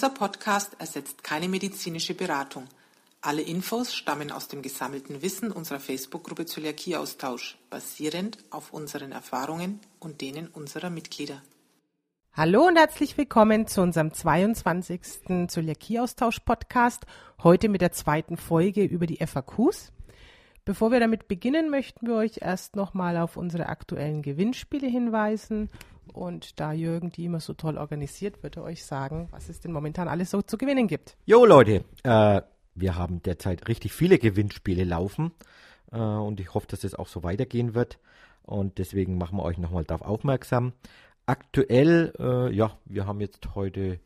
Dieser Podcast ersetzt keine medizinische Beratung. Alle Infos stammen aus dem gesammelten Wissen unserer Facebook-Gruppe Zöliakieaustausch, basierend auf unseren Erfahrungen und denen unserer Mitglieder. Hallo und herzlich willkommen zu unserem 22. Zöliakieaustausch-Podcast. Heute mit der zweiten Folge über die FAQs. Bevor wir damit beginnen, möchten wir euch erst nochmal auf unsere aktuellen Gewinnspiele hinweisen. Und da Jürgen die immer so toll organisiert, wird er euch sagen, was es denn momentan alles so zu gewinnen gibt. Jo Leute, äh, wir haben derzeit richtig viele Gewinnspiele laufen äh, und ich hoffe, dass es das auch so weitergehen wird. Und deswegen machen wir euch nochmal darauf aufmerksam. Aktuell, äh, ja, wir haben jetzt heute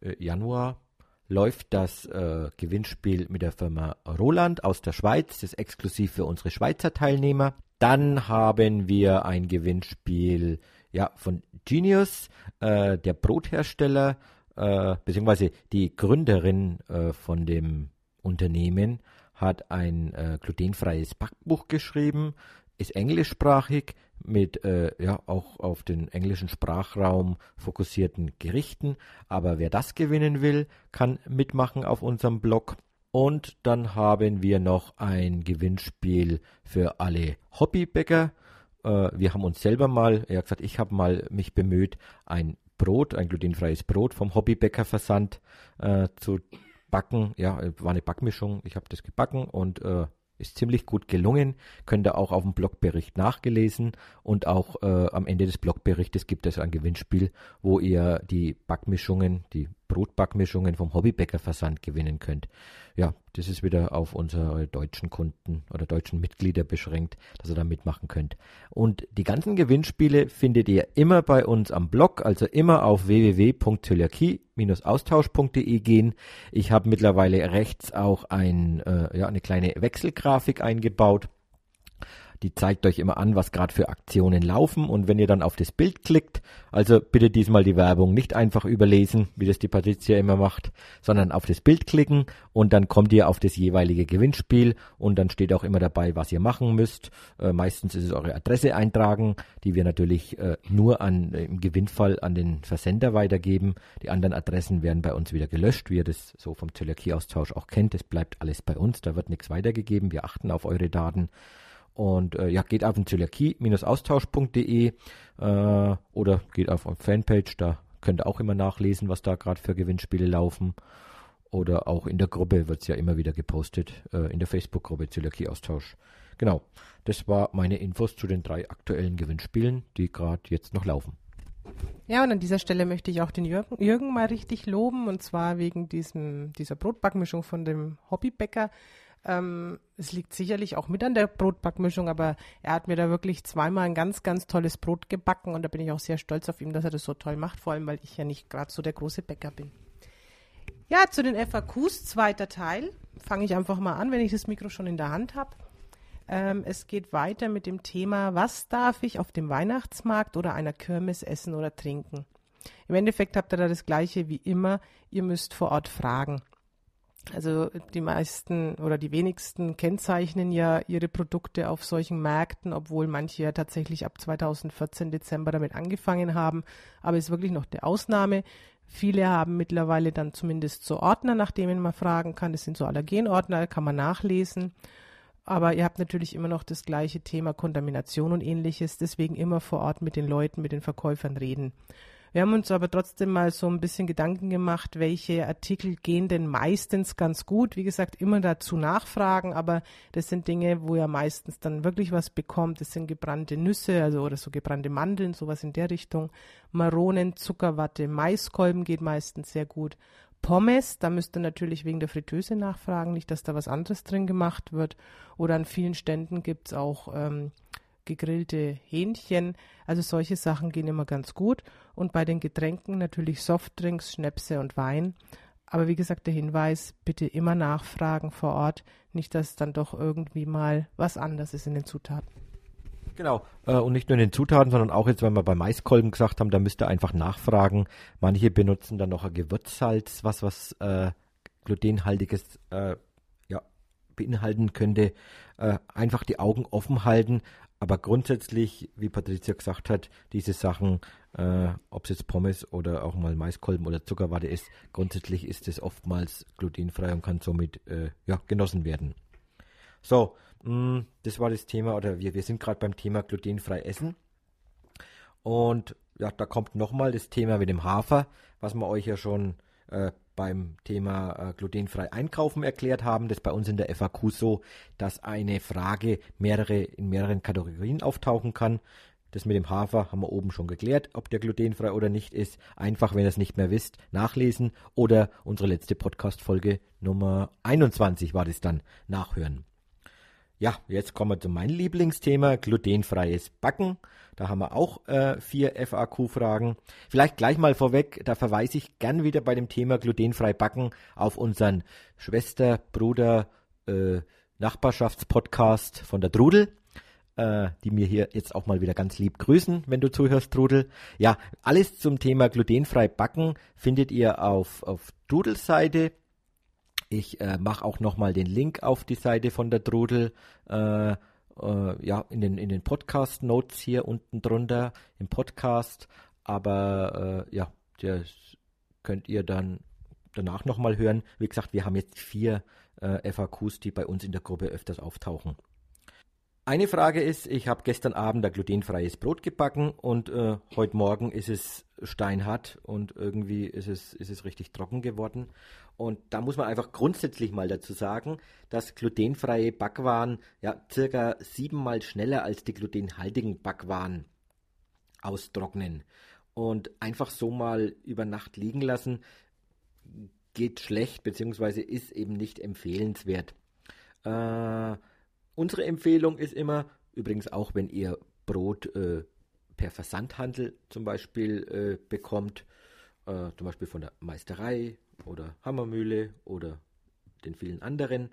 äh, Januar, läuft das äh, Gewinnspiel mit der Firma Roland aus der Schweiz. Das ist exklusiv für unsere Schweizer Teilnehmer. Dann haben wir ein Gewinnspiel ja, von Genius, äh, der Brothersteller, äh, beziehungsweise die Gründerin äh, von dem Unternehmen hat ein äh, glutenfreies Backbuch geschrieben, ist englischsprachig, mit äh, ja auch auf den englischen Sprachraum fokussierten Gerichten. Aber wer das gewinnen will, kann mitmachen auf unserem Blog. Und dann haben wir noch ein Gewinnspiel für alle Hobbybäcker. Äh, wir haben uns selber mal, er hat gesagt, ich habe mal mich bemüht, ein Brot, ein glutenfreies Brot vom Hobbybäckerversand äh, zu backen. Ja, war eine Backmischung. Ich habe das gebacken und äh, ist ziemlich gut gelungen. Könnt ihr auch auf dem Blogbericht nachgelesen und auch äh, am Ende des Blogberichtes gibt es ein Gewinnspiel, wo ihr die Backmischungen, die Brotbackmischungen vom Hobbybäckerversand gewinnen könnt. Ja, das ist wieder auf unsere deutschen Kunden oder deutschen Mitglieder beschränkt, dass ihr da mitmachen könnt. Und die ganzen Gewinnspiele findet ihr immer bei uns am Blog, also immer auf www.zöliakie-austausch.de gehen. Ich habe mittlerweile rechts auch ein, äh, ja, eine kleine Wechselgrafik eingebaut die zeigt euch immer an, was gerade für Aktionen laufen. Und wenn ihr dann auf das Bild klickt, also bitte diesmal die Werbung nicht einfach überlesen, wie das die Patricia immer macht, sondern auf das Bild klicken und dann kommt ihr auf das jeweilige Gewinnspiel und dann steht auch immer dabei, was ihr machen müsst. Äh, meistens ist es eure Adresse eintragen, die wir natürlich äh, nur an, äh, im Gewinnfall an den Versender weitergeben. Die anderen Adressen werden bei uns wieder gelöscht, wie ihr das so vom Zöliakie-Austausch auch kennt. Es bleibt alles bei uns, da wird nichts weitergegeben. Wir achten auf eure Daten. Und äh, ja, geht auf den Zöliakie-austausch.de äh, oder geht auf unsere Fanpage, da könnt ihr auch immer nachlesen, was da gerade für Gewinnspiele laufen. Oder auch in der Gruppe wird es ja immer wieder gepostet, äh, in der Facebook-Gruppe Zöliakie-Austausch. Genau, das war meine Infos zu den drei aktuellen Gewinnspielen, die gerade jetzt noch laufen. Ja, und an dieser Stelle möchte ich auch den Jürgen, Jürgen mal richtig loben, und zwar wegen diesem, dieser Brotbackmischung von dem Hobbybäcker. Ähm, es liegt sicherlich auch mit an der Brotbackmischung, aber er hat mir da wirklich zweimal ein ganz, ganz tolles Brot gebacken und da bin ich auch sehr stolz auf ihn, dass er das so toll macht, vor allem weil ich ja nicht gerade so der große Bäcker bin. Ja, zu den FAQs, zweiter Teil. Fange ich einfach mal an, wenn ich das Mikro schon in der Hand habe. Ähm, es geht weiter mit dem Thema, was darf ich auf dem Weihnachtsmarkt oder einer Kirmes essen oder trinken? Im Endeffekt habt ihr da das gleiche wie immer. Ihr müsst vor Ort fragen. Also die meisten oder die wenigsten kennzeichnen ja ihre Produkte auf solchen Märkten, obwohl manche ja tatsächlich ab 2014 Dezember damit angefangen haben. Aber es ist wirklich noch die Ausnahme. Viele haben mittlerweile dann zumindest so Ordner, nach denen man fragen kann. Das sind so Allergenordner, kann man nachlesen. Aber ihr habt natürlich immer noch das gleiche Thema Kontamination und ähnliches. Deswegen immer vor Ort mit den Leuten, mit den Verkäufern reden. Wir haben uns aber trotzdem mal so ein bisschen Gedanken gemacht, welche Artikel gehen denn meistens ganz gut. Wie gesagt, immer dazu nachfragen, aber das sind Dinge, wo ihr meistens dann wirklich was bekommt. Das sind gebrannte Nüsse, also oder so gebrannte Mandeln, sowas in der Richtung. Maronen, Zuckerwatte, Maiskolben geht meistens sehr gut. Pommes, da müsst ihr natürlich wegen der Fritteuse nachfragen, nicht, dass da was anderes drin gemacht wird. Oder an vielen Ständen gibt's auch ähm, gegrillte Hähnchen. Also solche Sachen gehen immer ganz gut. Und bei den Getränken natürlich Softdrinks, Schnäpse und Wein. Aber wie gesagt, der Hinweis, bitte immer nachfragen vor Ort, nicht, dass dann doch irgendwie mal was anderes ist in den Zutaten. Genau, äh, und nicht nur in den Zutaten, sondern auch jetzt, wenn wir bei Maiskolben gesagt haben, da müsst ihr einfach nachfragen. Manche benutzen dann noch ein Gewürzsalz, was was äh, glutenhaltiges äh, ja, beinhalten könnte, äh, einfach die Augen offen halten. Aber grundsätzlich, wie Patricia gesagt hat, diese Sachen, äh, ob es jetzt Pommes oder auch mal Maiskolben oder Zuckerwatte ist, grundsätzlich ist es oftmals glutenfrei und kann somit äh, ja, genossen werden. So, mh, mm, das war das Thema, oder wir, wir sind gerade beim Thema glutenfrei essen. Und ja, da kommt nochmal das Thema mit dem Hafer, was wir euch ja schon äh, beim Thema äh, glutenfrei einkaufen erklärt haben. Das ist bei uns in der FAQ so, dass eine Frage mehrere in mehreren Kategorien auftauchen kann. Das mit dem Hafer haben wir oben schon geklärt, ob der glutenfrei oder nicht ist. Einfach, wenn ihr es nicht mehr wisst, nachlesen oder unsere letzte Podcast-Folge Nummer 21 war das dann nachhören. Ja, jetzt kommen wir zu meinem Lieblingsthema, glutenfreies Backen. Da haben wir auch äh, vier FAQ-Fragen. Vielleicht gleich mal vorweg, da verweise ich gern wieder bei dem Thema glutenfrei backen auf unseren Schwester, Bruder, äh, Nachbarschaftspodcast von der Trudel, äh, die mir hier jetzt auch mal wieder ganz lieb grüßen, wenn du zuhörst, Trudel. Ja, alles zum Thema glutenfrei backen findet ihr auf, auf Trudels Seite ich äh, mache auch nochmal den Link auf die Seite von der Trudel. Äh, äh, ja, in den, in den Podcast-Notes hier unten drunter im Podcast. Aber äh, ja, das könnt ihr dann danach nochmal hören. Wie gesagt, wir haben jetzt vier äh, FAQs, die bei uns in der Gruppe öfters auftauchen. Eine Frage ist, ich habe gestern Abend ein glutenfreies Brot gebacken und äh, heute Morgen ist es steinhart und irgendwie ist es, ist es richtig trocken geworden. Und da muss man einfach grundsätzlich mal dazu sagen, dass glutenfreie Backwaren ja circa siebenmal schneller als die glutenhaltigen Backwaren austrocknen. Und einfach so mal über Nacht liegen lassen, geht schlecht, beziehungsweise ist eben nicht empfehlenswert. Äh, Unsere Empfehlung ist immer, übrigens auch wenn ihr Brot äh, per Versandhandel zum Beispiel äh, bekommt, äh, zum Beispiel von der Meisterei oder Hammermühle oder den vielen anderen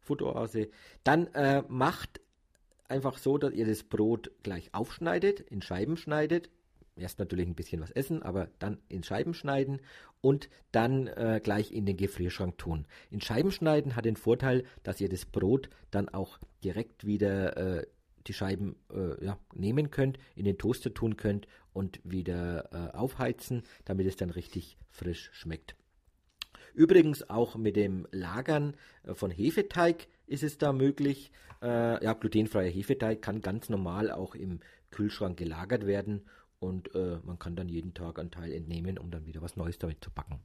Futteroase, dann äh, macht einfach so, dass ihr das Brot gleich aufschneidet, in Scheiben schneidet, erst natürlich ein bisschen was essen, aber dann in Scheiben schneiden und dann äh, gleich in den Gefrierschrank tun. In Scheiben schneiden hat den Vorteil, dass ihr das Brot dann auch direkt wieder äh, die Scheiben äh, ja, nehmen könnt, in den Toaster tun könnt und wieder äh, aufheizen, damit es dann richtig frisch schmeckt. Übrigens auch mit dem Lagern äh, von Hefeteig ist es da möglich. Äh, ja, glutenfreier Hefeteig kann ganz normal auch im Kühlschrank gelagert werden und äh, man kann dann jeden Tag einen Teil entnehmen, um dann wieder was Neues damit zu backen.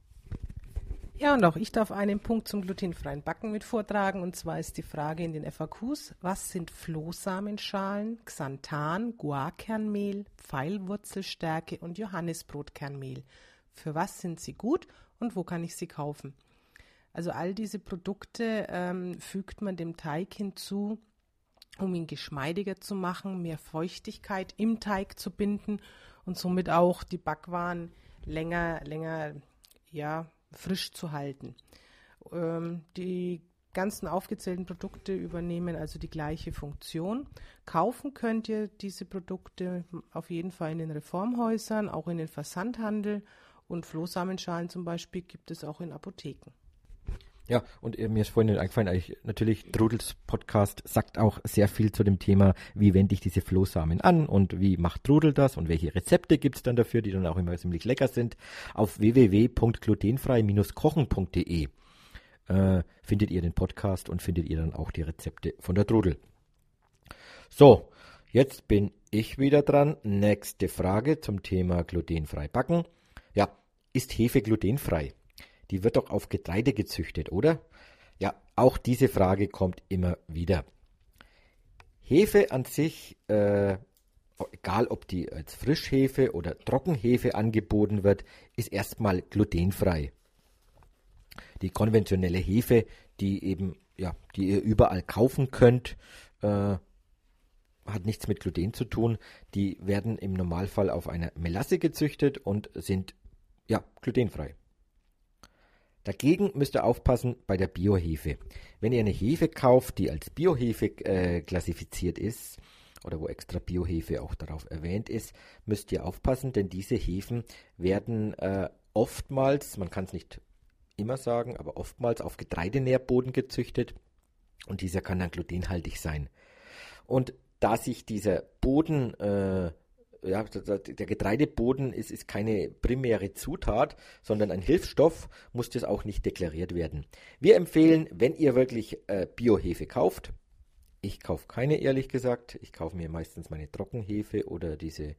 Ja, und auch ich darf einen Punkt zum glutenfreien Backen mit vortragen. Und zwar ist die Frage in den FAQs, was sind Flohsamenschalen, Xanthan, Guarkernmehl, Pfeilwurzelstärke und Johannisbrotkernmehl? Für was sind sie gut und wo kann ich sie kaufen? Also all diese Produkte ähm, fügt man dem Teig hinzu, um ihn geschmeidiger zu machen, mehr Feuchtigkeit im Teig zu binden und somit auch die Backwaren länger, länger, ja, frisch zu halten. Ähm, die ganzen aufgezählten Produkte übernehmen also die gleiche Funktion. Kaufen könnt ihr diese Produkte auf jeden Fall in den Reformhäusern, auch in den Versandhandel und Flohsamenschalen zum Beispiel gibt es auch in Apotheken. Ja, und äh, mir ist vorhin eingefallen, natürlich, Trudels Podcast sagt auch sehr viel zu dem Thema, wie wende ich diese Flohsamen an und wie macht Trudel das und welche Rezepte gibt's dann dafür, die dann auch immer ziemlich lecker sind. Auf www.glutenfrei-kochen.de äh, findet ihr den Podcast und findet ihr dann auch die Rezepte von der Trudel. So, jetzt bin ich wieder dran. Nächste Frage zum Thema glutenfrei backen. Ja, ist Hefe glutenfrei? die wird doch auf Getreide gezüchtet, oder? Ja, auch diese Frage kommt immer wieder. Hefe an sich, äh, egal ob die als Frischhefe oder Trockenhefe angeboten wird, ist erstmal glutenfrei. Die konventionelle Hefe, die eben, ja, die ihr überall kaufen könnt, äh, hat nichts mit Gluten zu tun. Die werden im Normalfall auf einer Melasse gezüchtet und sind ja glutenfrei. Dagegen müsst ihr aufpassen bei der Biohefe. Wenn ihr eine Hefe kauft, die als Biohefe äh, klassifiziert ist, oder wo extra Biohefe auch darauf erwähnt ist, müsst ihr aufpassen, denn diese Hefen werden äh, oftmals, man kann es nicht immer sagen, aber oftmals auf Getreidenährboden gezüchtet. und dieser kann dann glutenhaltig sein. Und da sich dieser Boden äh, ja, der Getreideboden ist, ist keine primäre Zutat, sondern ein Hilfsstoff, muss das auch nicht deklariert werden. Wir empfehlen, wenn ihr wirklich äh, Biohefe kauft, ich kaufe keine, ehrlich gesagt. Ich kaufe mir meistens meine Trockenhefe oder diese,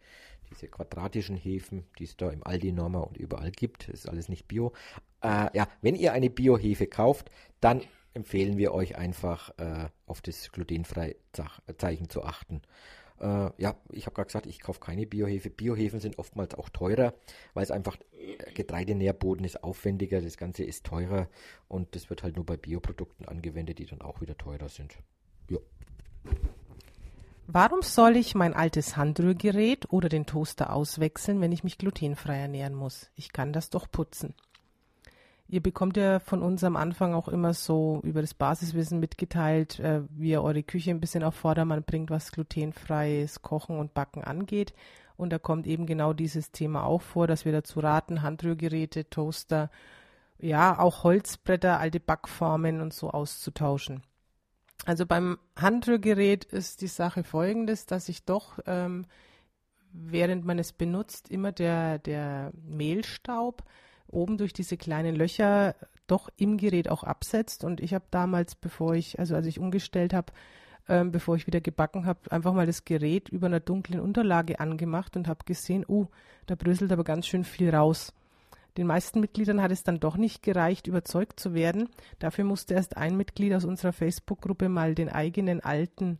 diese quadratischen Hefen, die es da im Aldi Norma und überall gibt. Das ist alles nicht Bio. Äh, ja, wenn ihr eine Biohefe kauft, dann empfehlen wir euch einfach äh, auf das glutenfreie Zeichen zu achten. Äh, ja, ich habe gerade gesagt, ich kaufe keine Biohefe. Biohefen sind oftmals auch teurer, weil es einfach äh, Getreidenährboden ist aufwendiger, das Ganze ist teurer und das wird halt nur bei Bioprodukten angewendet, die dann auch wieder teurer sind. Ja. Warum soll ich mein altes Handrührgerät oder den Toaster auswechseln, wenn ich mich glutenfrei ernähren muss? Ich kann das doch putzen. Ihr bekommt ja von uns am Anfang auch immer so über das Basiswissen mitgeteilt, äh, wie ihr eure Küche ein bisschen auf Vordermann bringt, was glutenfreies Kochen und Backen angeht. Und da kommt eben genau dieses Thema auch vor, dass wir dazu raten, Handrührgeräte, Toaster, ja, auch Holzbretter, alte Backformen und so auszutauschen. Also beim Handrührgerät ist die Sache folgendes, dass ich doch, ähm, während man es benutzt, immer der, der Mehlstaub oben durch diese kleinen Löcher doch im Gerät auch absetzt. Und ich habe damals, bevor ich, also als ich umgestellt habe, ähm, bevor ich wieder gebacken habe, einfach mal das Gerät über einer dunklen Unterlage angemacht und habe gesehen, oh, da bröselt aber ganz schön viel raus. Den meisten Mitgliedern hat es dann doch nicht gereicht, überzeugt zu werden. Dafür musste erst ein Mitglied aus unserer Facebook-Gruppe mal den eigenen alten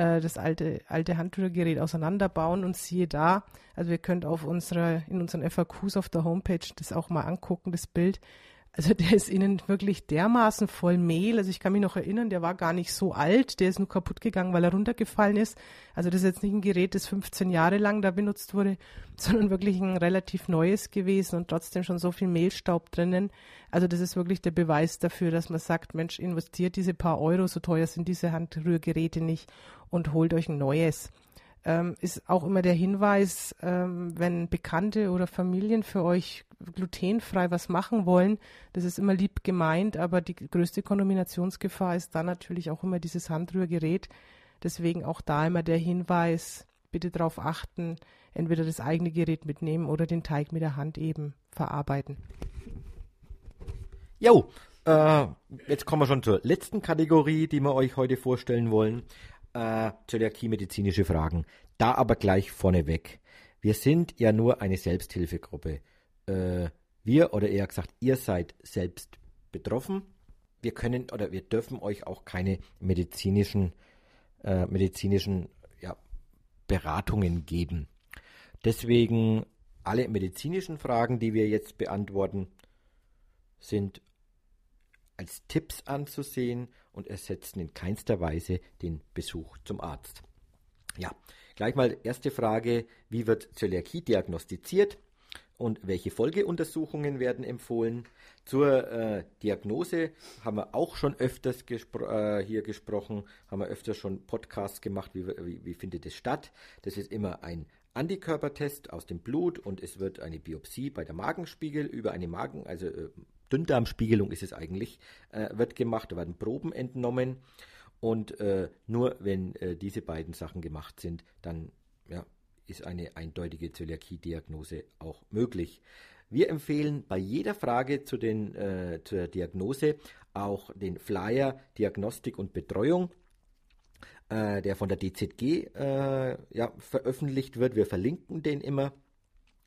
äh, das alte, alte Handrührgerät auseinanderbauen und siehe da, also ihr könnt auf unserer, in unseren FAQs auf der Homepage das auch mal angucken, das Bild. Also der ist innen wirklich dermaßen voll Mehl. Also ich kann mich noch erinnern, der war gar nicht so alt, der ist nur kaputt gegangen, weil er runtergefallen ist. Also das ist jetzt nicht ein Gerät, das 15 Jahre lang da benutzt wurde, sondern wirklich ein relativ neues gewesen und trotzdem schon so viel Mehlstaub drinnen. Also das ist wirklich der Beweis dafür, dass man sagt, Mensch, investiert diese paar Euro, so teuer sind diese Handrührgeräte nicht und holt euch ein neues. Ähm, ist auch immer der Hinweis, ähm, wenn Bekannte oder Familien für euch glutenfrei was machen wollen, das ist immer lieb gemeint, aber die größte Kontaminationsgefahr ist dann natürlich auch immer dieses Handrührgerät. Deswegen auch da immer der Hinweis, bitte darauf achten, entweder das eigene Gerät mitnehmen oder den Teig mit der Hand eben verarbeiten. Jo, äh, jetzt kommen wir schon zur letzten Kategorie, die wir euch heute vorstellen wollen äh, Zöliakie-medizinische Fragen. Da aber gleich vorneweg. Wir sind ja nur eine Selbsthilfegruppe. Äh, wir, oder eher gesagt, ihr seid selbst betroffen. Wir können oder wir dürfen euch auch keine medizinischen, äh, medizinischen ja, Beratungen geben. Deswegen alle medizinischen Fragen, die wir jetzt beantworten, sind als Tipps anzusehen und ersetzen in keinster Weise den Besuch zum Arzt. Ja, gleich mal erste Frage, wie wird Zöliakie diagnostiziert und welche Folgeuntersuchungen werden empfohlen? Zur äh, Diagnose haben wir auch schon öfters gespro äh, hier gesprochen, haben wir öfters schon Podcasts gemacht, wie, wie, wie findet es statt. Das ist immer ein Antikörpertest aus dem Blut und es wird eine Biopsie bei der Magenspiegel über eine Magen, also äh, Dünndarmspiegelung ist es eigentlich, äh, wird gemacht, da werden Proben entnommen und äh, nur wenn äh, diese beiden Sachen gemacht sind, dann ja, ist eine eindeutige Zöliakie-Diagnose auch möglich. Wir empfehlen bei jeder Frage zu den, äh, zur Diagnose auch den Flyer Diagnostik und Betreuung äh, der von der DZG äh, ja, veröffentlicht wird. Wir verlinken den immer.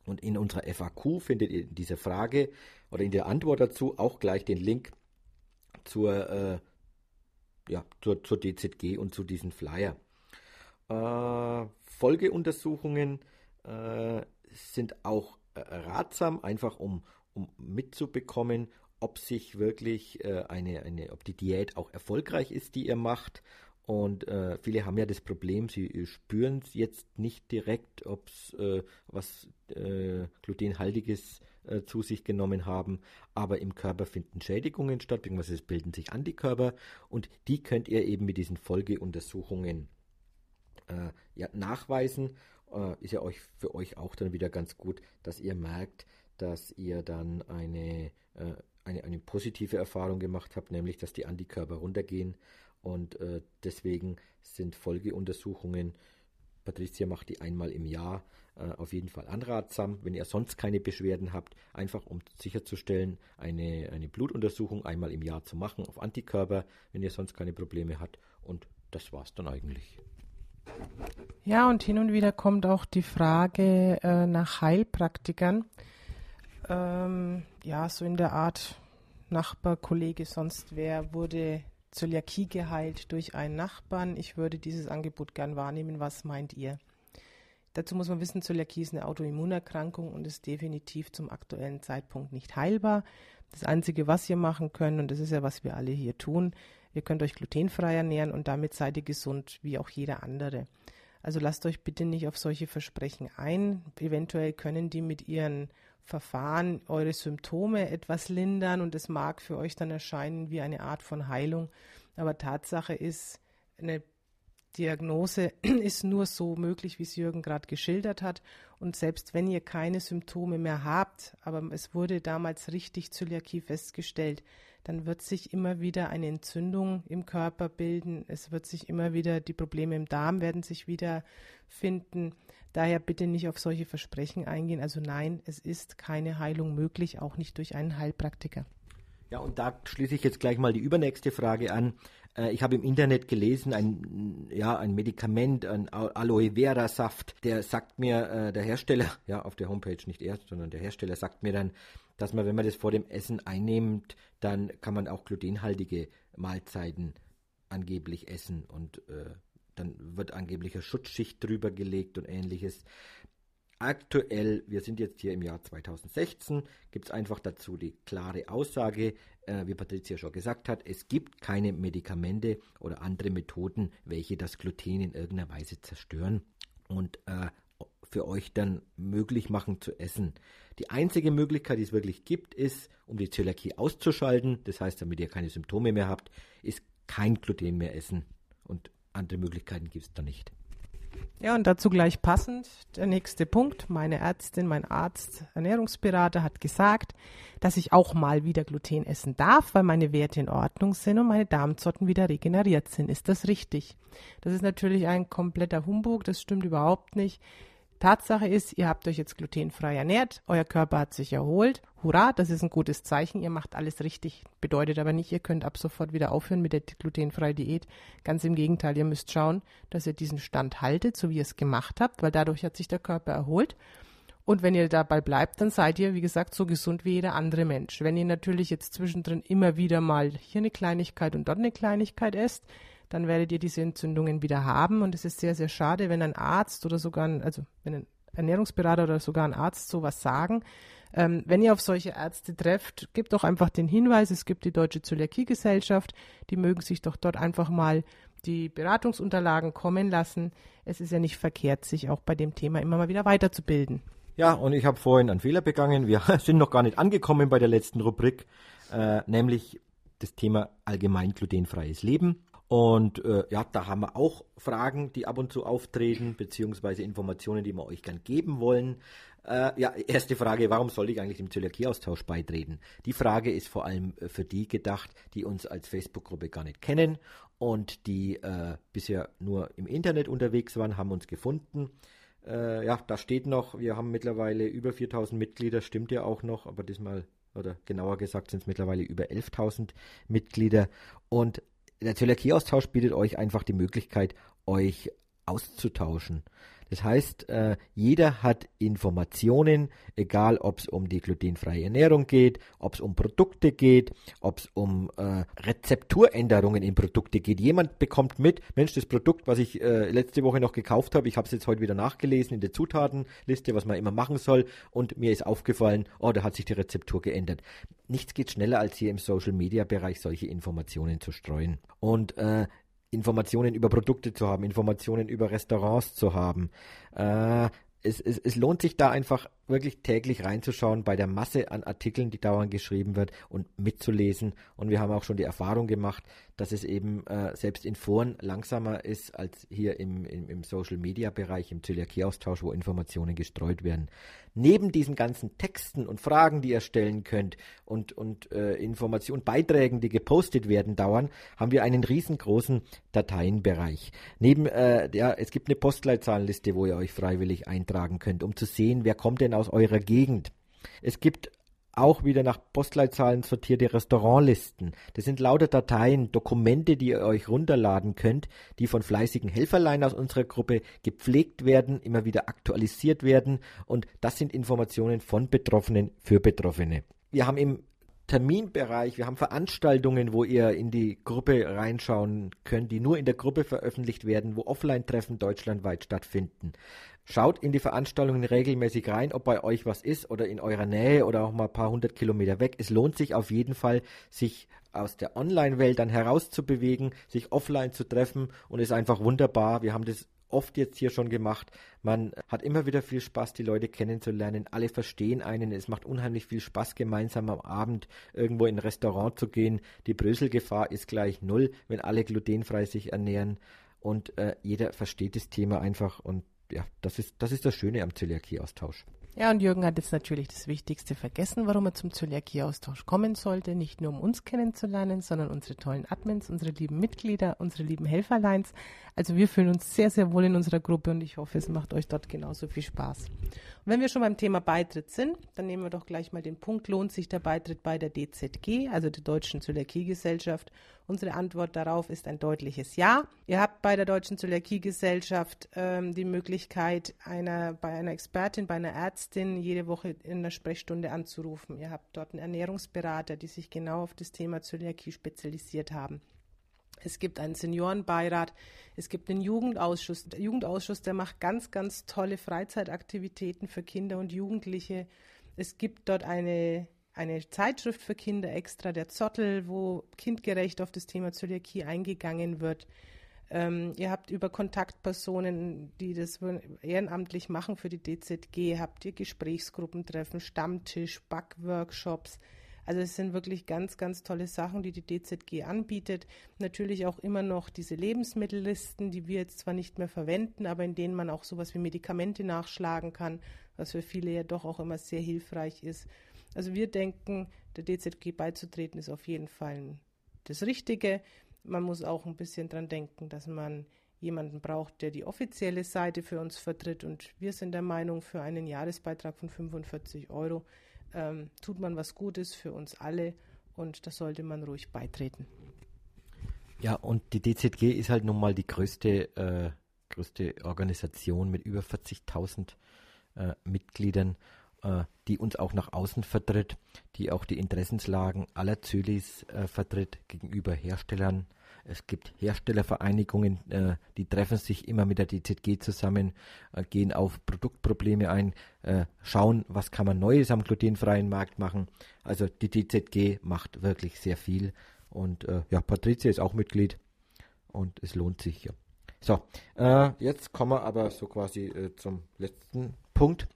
Und in unserer FAQ findet ihr in dieser Frage oder in der Antwort dazu auch gleich den Link zur, äh, ja, zur, zur DZG und zu diesem Flyer. Äh, Folgeuntersuchungen äh, sind auch äh, ratsam, einfach um, um mitzubekommen, ob sich wirklich äh, eine, eine, ob die Diät auch erfolgreich ist, die ihr macht und äh, viele haben ja das Problem, sie spüren es jetzt nicht direkt, ob es äh, was äh, glutenhaltiges äh, zu sich genommen haben, aber im Körper finden Schädigungen statt, beziehungsweise es bilden sich Antikörper. Und die könnt ihr eben mit diesen Folgeuntersuchungen äh, ja, nachweisen. Äh, ist ja euch für euch auch dann wieder ganz gut, dass ihr merkt, dass ihr dann eine, eine, eine positive Erfahrung gemacht habt, nämlich dass die Antikörper runtergehen. Und äh, deswegen sind Folgeuntersuchungen, Patricia macht die einmal im Jahr, äh, auf jeden Fall anratsam. Wenn ihr sonst keine Beschwerden habt, einfach um sicherzustellen, eine, eine Blutuntersuchung einmal im Jahr zu machen auf Antikörper, wenn ihr sonst keine Probleme habt. Und das war es dann eigentlich. Ja, und hin und wieder kommt auch die Frage äh, nach Heilpraktikern. Ähm, ja, so in der Art Nachbar, Kollege, sonst wer wurde Zöliakie geheilt durch einen Nachbarn. Ich würde dieses Angebot gern wahrnehmen. Was meint ihr? Dazu muss man wissen, Zöliakie ist eine Autoimmunerkrankung und ist definitiv zum aktuellen Zeitpunkt nicht heilbar. Das Einzige, was ihr machen könnt, und das ist ja, was wir alle hier tun, Ihr könnt euch glutenfrei ernähren und damit seid ihr gesund, wie auch jeder andere. Also lasst euch bitte nicht auf solche Versprechen ein. Eventuell können die mit ihren Verfahren eure Symptome etwas lindern und es mag für euch dann erscheinen wie eine Art von Heilung. Aber Tatsache ist, eine Diagnose ist nur so möglich, wie es Jürgen gerade geschildert hat. Und selbst wenn ihr keine Symptome mehr habt, aber es wurde damals richtig Zöliakie festgestellt, dann wird sich immer wieder eine Entzündung im Körper bilden. Es wird sich immer wieder, die Probleme im Darm werden sich wieder finden. Daher bitte nicht auf solche Versprechen eingehen. Also nein, es ist keine Heilung möglich, auch nicht durch einen Heilpraktiker. Ja, und da schließe ich jetzt gleich mal die übernächste Frage an. Äh, ich habe im Internet gelesen, ein, ja, ein Medikament, ein Aloe Vera Saft, der sagt mir, äh, der Hersteller, ja, auf der Homepage nicht erst, sondern der Hersteller sagt mir dann, dass man, wenn man das vor dem Essen einnimmt, dann kann man auch glutenhaltige Mahlzeiten angeblich essen und äh, dann wird angeblich eine Schutzschicht drüber gelegt und ähnliches. Aktuell, wir sind jetzt hier im Jahr 2016, gibt es einfach dazu die klare Aussage, äh, wie Patricia schon gesagt hat, es gibt keine Medikamente oder andere Methoden, welche das Gluten in irgendeiner Weise zerstören. Und äh, für euch dann möglich machen zu essen. Die einzige Möglichkeit, die es wirklich gibt, ist, um die Zöliakie auszuschalten, das heißt, damit ihr keine Symptome mehr habt, ist kein Gluten mehr essen. Und andere Möglichkeiten gibt es da nicht. Ja, und dazu gleich passend der nächste Punkt. Meine Ärztin, mein Arzt, Ernährungsberater hat gesagt, dass ich auch mal wieder Gluten essen darf, weil meine Werte in Ordnung sind und meine Darmzotten wieder regeneriert sind. Ist das richtig? Das ist natürlich ein kompletter Humbug, das stimmt überhaupt nicht. Tatsache ist, ihr habt euch jetzt glutenfrei ernährt, euer Körper hat sich erholt. Hurra, das ist ein gutes Zeichen, ihr macht alles richtig. Bedeutet aber nicht, ihr könnt ab sofort wieder aufhören mit der glutenfreien Diät. Ganz im Gegenteil, ihr müsst schauen, dass ihr diesen Stand haltet, so wie ihr es gemacht habt, weil dadurch hat sich der Körper erholt. Und wenn ihr dabei bleibt, dann seid ihr, wie gesagt, so gesund wie jeder andere Mensch. Wenn ihr natürlich jetzt zwischendrin immer wieder mal hier eine Kleinigkeit und dort eine Kleinigkeit esst, dann werdet ihr diese Entzündungen wieder haben. Und es ist sehr, sehr schade, wenn ein Arzt oder sogar ein, also wenn ein Ernährungsberater oder sogar ein Arzt sowas sagen. Ähm, wenn ihr auf solche Ärzte trefft, gebt doch einfach den Hinweis, es gibt die Deutsche Zöliakie-Gesellschaft, die mögen sich doch dort einfach mal die Beratungsunterlagen kommen lassen. Es ist ja nicht verkehrt, sich auch bei dem Thema immer mal wieder weiterzubilden. Ja, und ich habe vorhin einen Fehler begangen. Wir sind noch gar nicht angekommen bei der letzten Rubrik, äh, nämlich das Thema allgemein glutenfreies Leben. Und äh, ja, da haben wir auch Fragen, die ab und zu auftreten, beziehungsweise Informationen, die wir euch gern geben wollen. Äh, ja, erste Frage, warum soll ich eigentlich dem Zöliakieaustausch beitreten? Die Frage ist vor allem äh, für die gedacht, die uns als Facebook-Gruppe gar nicht kennen und die äh, bisher nur im Internet unterwegs waren, haben uns gefunden. Äh, ja, da steht noch, wir haben mittlerweile über 4000 Mitglieder, stimmt ja auch noch, aber diesmal oder genauer gesagt sind es mittlerweile über 11.000 Mitglieder. Und der Zöliakieaustausch bietet euch einfach die Möglichkeit, euch auszutauschen. Das heißt, äh, jeder hat Informationen, egal ob es um die glutenfreie Ernährung geht, ob es um Produkte geht, ob es um äh, Rezepturänderungen in Produkte geht. Jemand bekommt mit, Mensch, das Produkt, was ich äh, letzte Woche noch gekauft habe, ich habe es jetzt heute wieder nachgelesen in der Zutatenliste, was man immer machen soll, und mir ist aufgefallen, oh, da hat sich die Rezeptur geändert. Nichts geht schneller, als hier im Social-Media-Bereich solche Informationen zu streuen. Und äh, Informationen über Produkte zu haben, Informationen über Restaurants zu haben. Äh, es, es, es lohnt sich da einfach wirklich täglich reinzuschauen bei der Masse an Artikeln, die dauernd geschrieben wird und mitzulesen. Und wir haben auch schon die Erfahrung gemacht, dass es eben äh, selbst in Foren langsamer ist als hier im, im, im Social-Media-Bereich, im Zöliakie-Austausch, wo Informationen gestreut werden. Neben diesen ganzen Texten und Fragen, die ihr stellen könnt und, und äh, Informationen, Beiträgen, die gepostet werden, dauern, haben wir einen riesengroßen Dateienbereich. Neben, äh, ja, es gibt eine Postleitzahlenliste, wo ihr euch freiwillig eintragen könnt, um zu sehen, wer kommt denn aus eurer Gegend. Es gibt auch wieder nach Postleitzahlen sortierte Restaurantlisten. Das sind lauter Dateien, Dokumente, die ihr euch runterladen könnt, die von fleißigen Helferlein aus unserer Gruppe gepflegt werden, immer wieder aktualisiert werden und das sind Informationen von Betroffenen für Betroffene. Wir haben im Terminbereich, wir haben Veranstaltungen, wo ihr in die Gruppe reinschauen könnt, die nur in der Gruppe veröffentlicht werden, wo Offline-Treffen deutschlandweit stattfinden. Schaut in die Veranstaltungen regelmäßig rein, ob bei euch was ist oder in eurer Nähe oder auch mal ein paar hundert Kilometer weg. Es lohnt sich auf jeden Fall, sich aus der Online-Welt dann herauszubewegen, sich offline zu treffen und ist einfach wunderbar. Wir haben das oft jetzt hier schon gemacht. Man hat immer wieder viel Spaß, die Leute kennenzulernen. Alle verstehen einen. Es macht unheimlich viel Spaß, gemeinsam am Abend irgendwo in ein Restaurant zu gehen. Die Bröselgefahr ist gleich null, wenn alle glutenfrei sich ernähren. Und äh, jeder versteht das Thema einfach und ja, das ist, das ist das Schöne am Zöliakie-Austausch. Ja, und Jürgen hat jetzt natürlich das Wichtigste vergessen, warum er zum Zöliakie-Austausch kommen sollte. Nicht nur um uns kennenzulernen, sondern unsere tollen Admins, unsere lieben Mitglieder, unsere lieben Helferleins. Also wir fühlen uns sehr, sehr wohl in unserer Gruppe und ich hoffe, es macht euch dort genauso viel Spaß. Und wenn wir schon beim Thema Beitritt sind, dann nehmen wir doch gleich mal den Punkt, lohnt sich der Beitritt bei der DZG, also der Deutschen Zöliakie-Gesellschaft Unsere Antwort darauf ist ein deutliches Ja. Ihr habt bei der Deutschen Zöliakie-Gesellschaft ähm, die Möglichkeit, einer, bei einer Expertin, bei einer Ärztin jede Woche in der Sprechstunde anzurufen. Ihr habt dort einen Ernährungsberater, die sich genau auf das Thema Zöliakie spezialisiert haben. Es gibt einen Seniorenbeirat, es gibt einen Jugendausschuss. Der Jugendausschuss, der macht ganz, ganz tolle Freizeitaktivitäten für Kinder und Jugendliche. Es gibt dort eine eine Zeitschrift für Kinder extra, der Zottel, wo kindgerecht auf das Thema Zöliakie eingegangen wird. Ähm, ihr habt über Kontaktpersonen, die das ehrenamtlich machen für die DZG, habt ihr Gesprächsgruppentreffen, Stammtisch, Backworkshops. Also es sind wirklich ganz, ganz tolle Sachen, die die DZG anbietet. Natürlich auch immer noch diese Lebensmittellisten, die wir jetzt zwar nicht mehr verwenden, aber in denen man auch sowas wie Medikamente nachschlagen kann, was für viele ja doch auch immer sehr hilfreich ist. Also wir denken, der DZG beizutreten ist auf jeden Fall das Richtige. Man muss auch ein bisschen dran denken, dass man jemanden braucht, der die offizielle Seite für uns vertritt. Und wir sind der Meinung, für einen Jahresbeitrag von 45 Euro ähm, tut man was Gutes für uns alle und da sollte man ruhig beitreten. Ja, und die DZG ist halt nun mal die größte, äh, größte Organisation mit über 40.000 äh, Mitgliedern äh, die uns auch nach außen vertritt, die auch die Interessenslagen aller Zölis äh, vertritt gegenüber Herstellern. Es gibt Herstellervereinigungen, äh, die treffen sich immer mit der DZG zusammen, äh, gehen auf Produktprobleme ein, äh, schauen, was kann man Neues am glutenfreien Markt machen. Also die DZG macht wirklich sehr viel. Und äh, ja, Patricia ist auch Mitglied und es lohnt sich. Ja. So, jetzt kommen wir aber so quasi zum letzten Punkt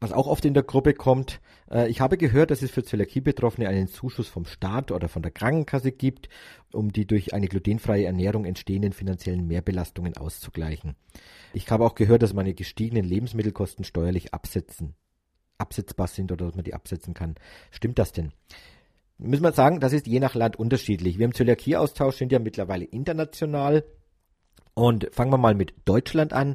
was auch oft in der Gruppe kommt, äh, ich habe gehört, dass es für Zöliakie-Betroffene einen Zuschuss vom Staat oder von der Krankenkasse gibt, um die durch eine glutenfreie Ernährung entstehenden finanziellen Mehrbelastungen auszugleichen. Ich habe auch gehört, dass meine gestiegenen Lebensmittelkosten steuerlich absetzen, absetzbar sind oder dass man die absetzen kann. Stimmt das denn? Müssen wir sagen, das ist je nach Land unterschiedlich. Wir im Zöliakie-Austausch sind ja mittlerweile international. Und fangen wir mal mit Deutschland an.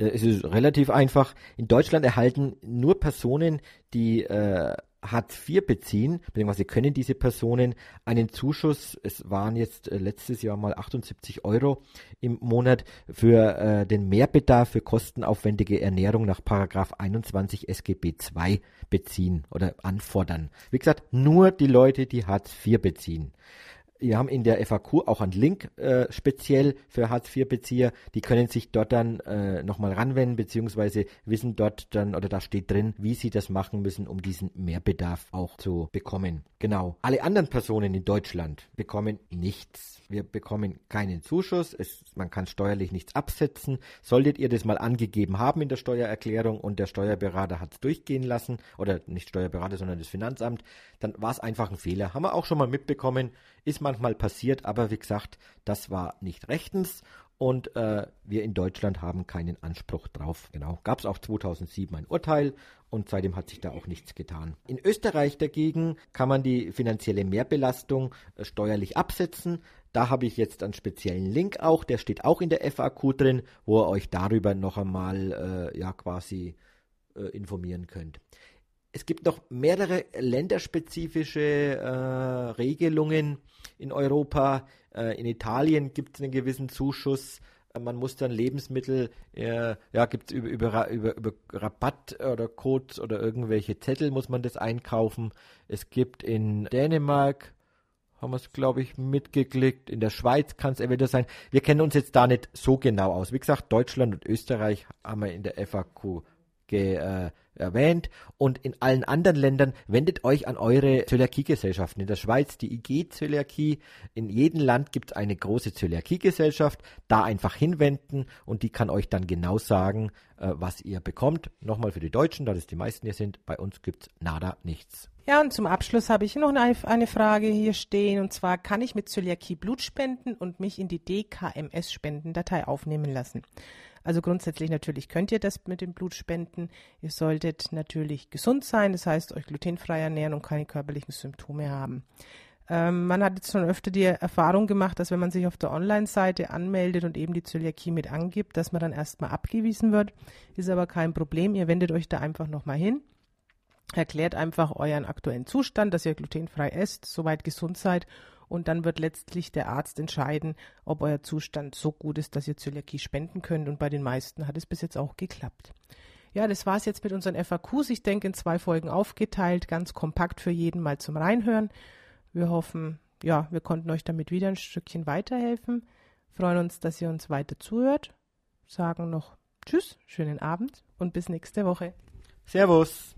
Äh, es ist relativ einfach. In Deutschland erhalten nur Personen, die äh, Hartz IV beziehen, beziehungsweise können diese Personen einen Zuschuss, es waren jetzt äh, letztes Jahr mal 78 Euro im Monat für äh, den Mehrbedarf für kostenaufwendige Ernährung nach Paragraph 21 SGB II beziehen oder anfordern. Wie gesagt, nur die Leute, die Hartz IV beziehen. Wir haben in der FAQ auch einen Link äh, speziell für Hartz-IV-Bezieher. Die können sich dort dann äh, nochmal ranwenden, beziehungsweise wissen dort dann, oder da steht drin, wie sie das machen müssen, um diesen Mehrbedarf auch zu bekommen. Genau. Alle anderen Personen in Deutschland bekommen nichts. Wir bekommen keinen Zuschuss. Es, man kann steuerlich nichts absetzen. Solltet ihr das mal angegeben haben in der Steuererklärung und der Steuerberater hat es durchgehen lassen, oder nicht Steuerberater, sondern das Finanzamt, dann war es einfach ein Fehler. Haben wir auch schon mal mitbekommen. Ist manchmal passiert, aber wie gesagt, das war nicht rechtens und äh, wir in Deutschland haben keinen Anspruch drauf. Genau. Gab es auch 2007 ein Urteil und seitdem hat sich da auch nichts getan. In Österreich dagegen kann man die finanzielle Mehrbelastung äh, steuerlich absetzen. Da habe ich jetzt einen speziellen Link auch, der steht auch in der FAQ drin, wo ihr euch darüber noch einmal äh, ja quasi äh, informieren könnt. Es gibt noch mehrere länderspezifische äh, Regelungen in Europa. Äh, in Italien gibt es einen gewissen Zuschuss. Äh, man muss dann Lebensmittel, äh, ja, gibt es über, über, über, Rabatt oder Codes oder irgendwelche Zettel muss man das einkaufen. Es gibt in Dänemark, haben wir es, glaube ich, mitgeklickt. In der Schweiz kann es eventuell sein. Wir kennen uns jetzt da nicht so genau aus. Wie gesagt, Deutschland und Österreich haben wir in der FAQ ge, äh, erwähnt. Und in allen anderen Ländern wendet euch an eure Zöliakiegesellschaften. In der Schweiz die IG-Zöliakie. In jedem Land gibt es eine große Zöliakiegesellschaft. Da einfach hinwenden und die kann euch dann genau sagen, äh, was ihr bekommt. Nochmal für die Deutschen, da das die meisten hier sind. Bei uns gibt es nada nichts. Ja, und zum Abschluss habe ich noch eine, eine, Frage hier stehen. Und zwar, kann ich mit Zöliakie Blut spenden und mich in die DKMS-Spendendatei aufnehmen lassen? Also grundsätzlich natürlich könnt ihr das mit dem Blut spenden. Ihr solltet natürlich gesund sein, das heißt euch glutenfrei ernähren und keine körperlichen Symptome haben. Ähm, man hat jetzt schon öfter die Erfahrung gemacht, dass wenn man sich auf der Online-Seite anmeldet und eben die Zöliakie mit angibt, dass man dann erstmal abgewiesen wird. Ist aber kein Problem. Ihr wendet euch da einfach nochmal hin. Erklärt einfach euren aktuellen Zustand, dass ihr glutenfrei esst, soweit gesund seid und dann wird letztlich der Arzt entscheiden, ob euer Zustand so gut ist, dass ihr Zöliakie spenden könnt und bei den meisten hat es bis jetzt auch geklappt. Ja, das war es jetzt mit unseren FAQs. Ich denke, in zwei Folgen aufgeteilt, ganz kompakt für jeden mal zum Reinhören. Wir hoffen, ja, wir konnten euch damit wieder ein Stückchen weiterhelfen. Freuen uns, dass ihr uns weiter zuhört. Sagen noch Tschüss, schönen Abend und bis nächste Woche. Servus.